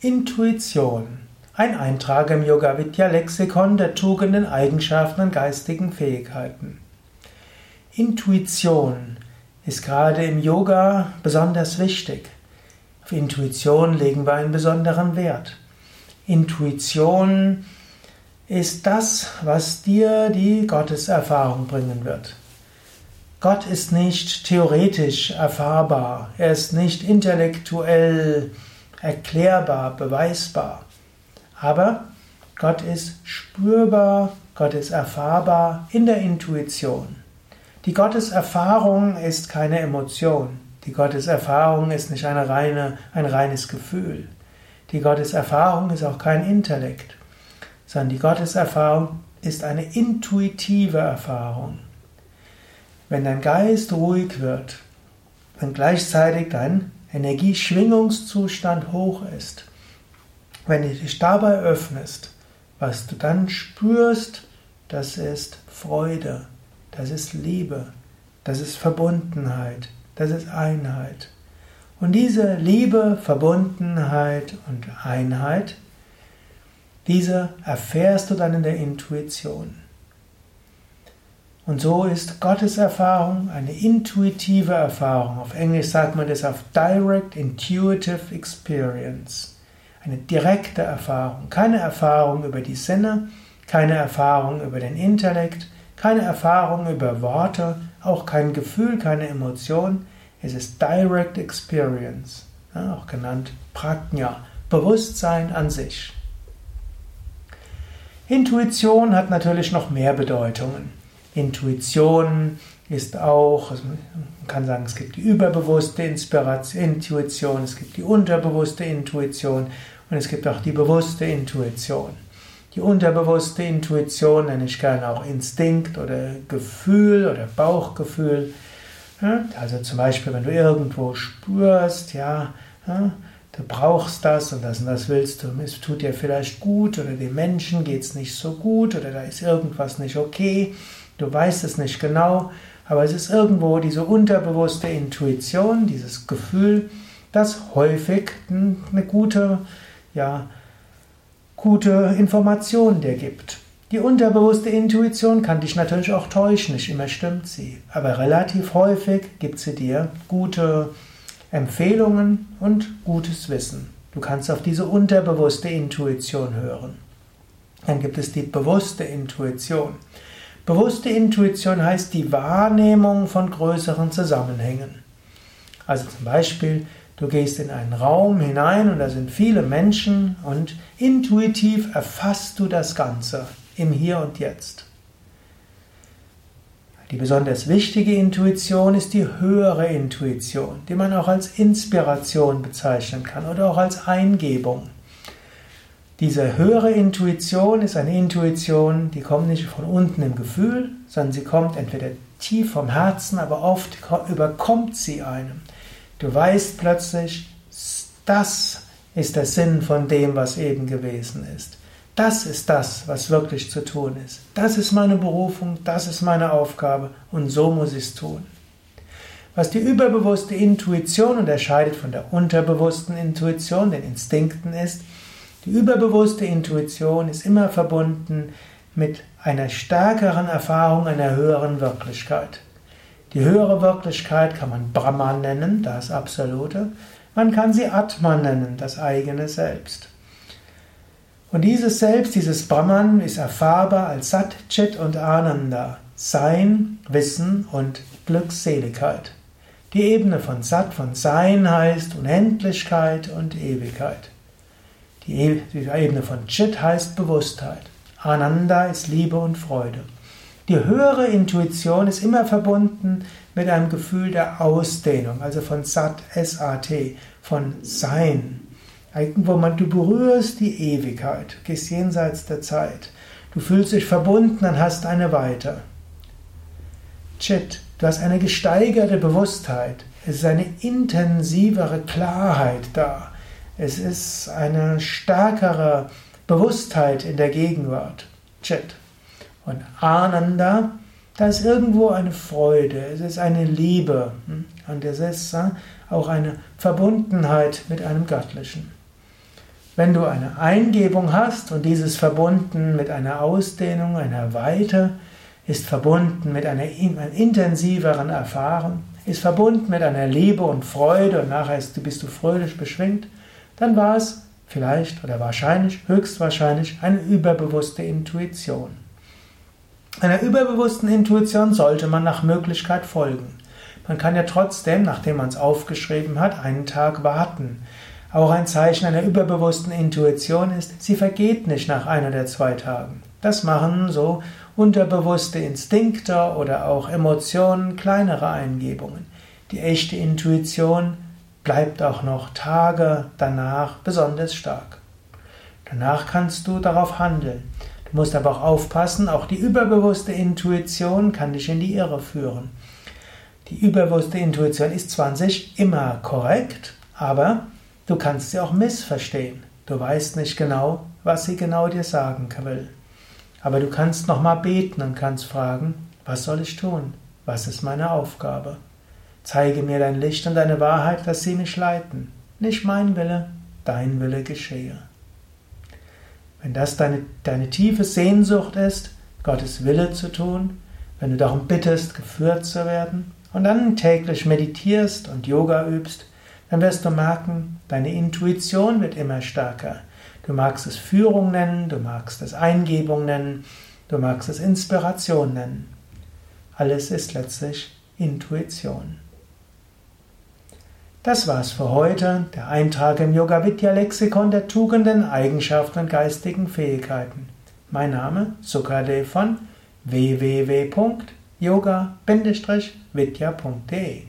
Intuition. Ein Eintrag im Yoga Vidya Lexikon der Tugenden, Eigenschaften und geistigen Fähigkeiten. Intuition ist gerade im Yoga besonders wichtig. Auf Intuition legen wir einen besonderen Wert. Intuition ist das, was dir die Gotteserfahrung bringen wird. Gott ist nicht theoretisch erfahrbar, er ist nicht intellektuell erklärbar, beweisbar. Aber Gott ist spürbar, Gott ist erfahrbar in der Intuition. Die Gotteserfahrung ist keine Emotion. Die Gotteserfahrung ist nicht eine reine, ein reines Gefühl. Die Gotteserfahrung ist auch kein Intellekt, sondern die Gotteserfahrung ist eine intuitive Erfahrung. Wenn dein Geist ruhig wird, wenn gleichzeitig dein Energieschwingungszustand hoch ist. Wenn du dich dabei öffnest, was du dann spürst, das ist Freude, das ist Liebe, das ist Verbundenheit, das ist Einheit. Und diese Liebe, Verbundenheit und Einheit, diese erfährst du dann in der Intuition. Und so ist Gottes Erfahrung eine intuitive Erfahrung. Auf Englisch sagt man das auf Direct Intuitive Experience. Eine direkte Erfahrung. Keine Erfahrung über die Sinne, keine Erfahrung über den Intellekt, keine Erfahrung über Worte, auch kein Gefühl, keine Emotion. Es ist Direct Experience, auch genannt Prajna, Bewusstsein an sich. Intuition hat natürlich noch mehr Bedeutungen. Intuition ist auch, also man kann sagen, es gibt die überbewusste Inspiration, Intuition, es gibt die unterbewusste Intuition und es gibt auch die bewusste Intuition. Die unterbewusste Intuition nenne ich gerne auch Instinkt oder Gefühl oder Bauchgefühl. Also zum Beispiel, wenn du irgendwo spürst, ja, du brauchst das und das und das willst du, es tut dir vielleicht gut oder dem Menschen geht es nicht so gut oder da ist irgendwas nicht okay Du weißt es nicht genau, aber es ist irgendwo diese unterbewusste Intuition, dieses Gefühl, das häufig eine gute, ja, gute Information dir gibt. Die unterbewusste Intuition kann dich natürlich auch täuschen, nicht immer stimmt sie, aber relativ häufig gibt sie dir gute Empfehlungen und gutes Wissen. Du kannst auf diese unterbewusste Intuition hören. Dann gibt es die bewusste Intuition. Bewusste Intuition heißt die Wahrnehmung von größeren Zusammenhängen. Also zum Beispiel, du gehst in einen Raum hinein und da sind viele Menschen und intuitiv erfasst du das Ganze im Hier und Jetzt. Die besonders wichtige Intuition ist die höhere Intuition, die man auch als Inspiration bezeichnen kann oder auch als Eingebung. Diese höhere Intuition ist eine Intuition, die kommt nicht von unten im Gefühl, sondern sie kommt entweder tief vom Herzen, aber oft überkommt sie einem. Du weißt plötzlich, das ist der Sinn von dem, was eben gewesen ist. Das ist das, was wirklich zu tun ist. Das ist meine Berufung, das ist meine Aufgabe und so muss ich es tun. Was die überbewusste Intuition unterscheidet von der unterbewussten Intuition, den Instinkten, ist, die überbewusste Intuition ist immer verbunden mit einer stärkeren Erfahrung einer höheren Wirklichkeit. Die höhere Wirklichkeit kann man Brahman nennen, das Absolute. Man kann sie Atman nennen, das eigene Selbst. Und dieses Selbst, dieses Brahman, ist erfahrbar als Sat, Chit und Ananda, Sein, Wissen und Glückseligkeit. Die Ebene von Sat, von Sein heißt Unendlichkeit und Ewigkeit. Die Ebene von Chit heißt Bewusstheit. Ananda ist Liebe und Freude. Die höhere Intuition ist immer verbunden mit einem Gefühl der Ausdehnung, also von Sat, S-A-T, von Sein. Wo man, du berührst die Ewigkeit, gehst jenseits der Zeit. Du fühlst dich verbunden und hast eine Weite. Chit, du hast eine gesteigerte Bewusstheit. Es ist eine intensivere Klarheit da. Es ist eine stärkere Bewusstheit in der Gegenwart. Chit. Und Ananda, da ist irgendwo eine Freude, es ist eine Liebe hm? und es ist auch eine Verbundenheit mit einem Göttlichen. Wenn du eine Eingebung hast und dieses verbunden mit einer Ausdehnung, einer Weite, ist verbunden mit einer, intensiveren Erfahren, ist verbunden mit einer Liebe und Freude und nachher bist du fröhlich beschwingt, dann war es vielleicht oder wahrscheinlich, höchstwahrscheinlich eine überbewusste Intuition. Einer überbewussten Intuition sollte man nach Möglichkeit folgen. Man kann ja trotzdem, nachdem man es aufgeschrieben hat, einen Tag warten. Auch ein Zeichen einer überbewussten Intuition ist, sie vergeht nicht nach ein oder zwei Tagen. Das machen so unterbewusste Instinkte oder auch Emotionen, kleinere Eingebungen. Die echte Intuition bleibt auch noch Tage danach besonders stark. Danach kannst du darauf handeln. Du musst aber auch aufpassen, auch die überbewusste Intuition kann dich in die Irre führen. Die überbewusste Intuition ist zwar an sich immer korrekt, aber Du kannst sie auch missverstehen. Du weißt nicht genau, was sie genau dir sagen will. Aber du kannst nochmal beten und kannst fragen, was soll ich tun? Was ist meine Aufgabe? Zeige mir dein Licht und deine Wahrheit, dass sie mich leiten. Nicht mein Wille, dein Wille geschehe. Wenn das deine, deine tiefe Sehnsucht ist, Gottes Wille zu tun, wenn du darum bittest, geführt zu werden und dann täglich meditierst und Yoga übst, dann wirst du merken, deine Intuition wird immer stärker. Du magst es Führung nennen, du magst es Eingebung nennen, du magst es Inspiration nennen. Alles ist letztlich Intuition. Das war's für heute, der Eintrag im Yoga Vidya Lexikon der Tugenden, Eigenschaften und geistigen Fähigkeiten. Mein Name Sukadev von www.yoga-vidya.de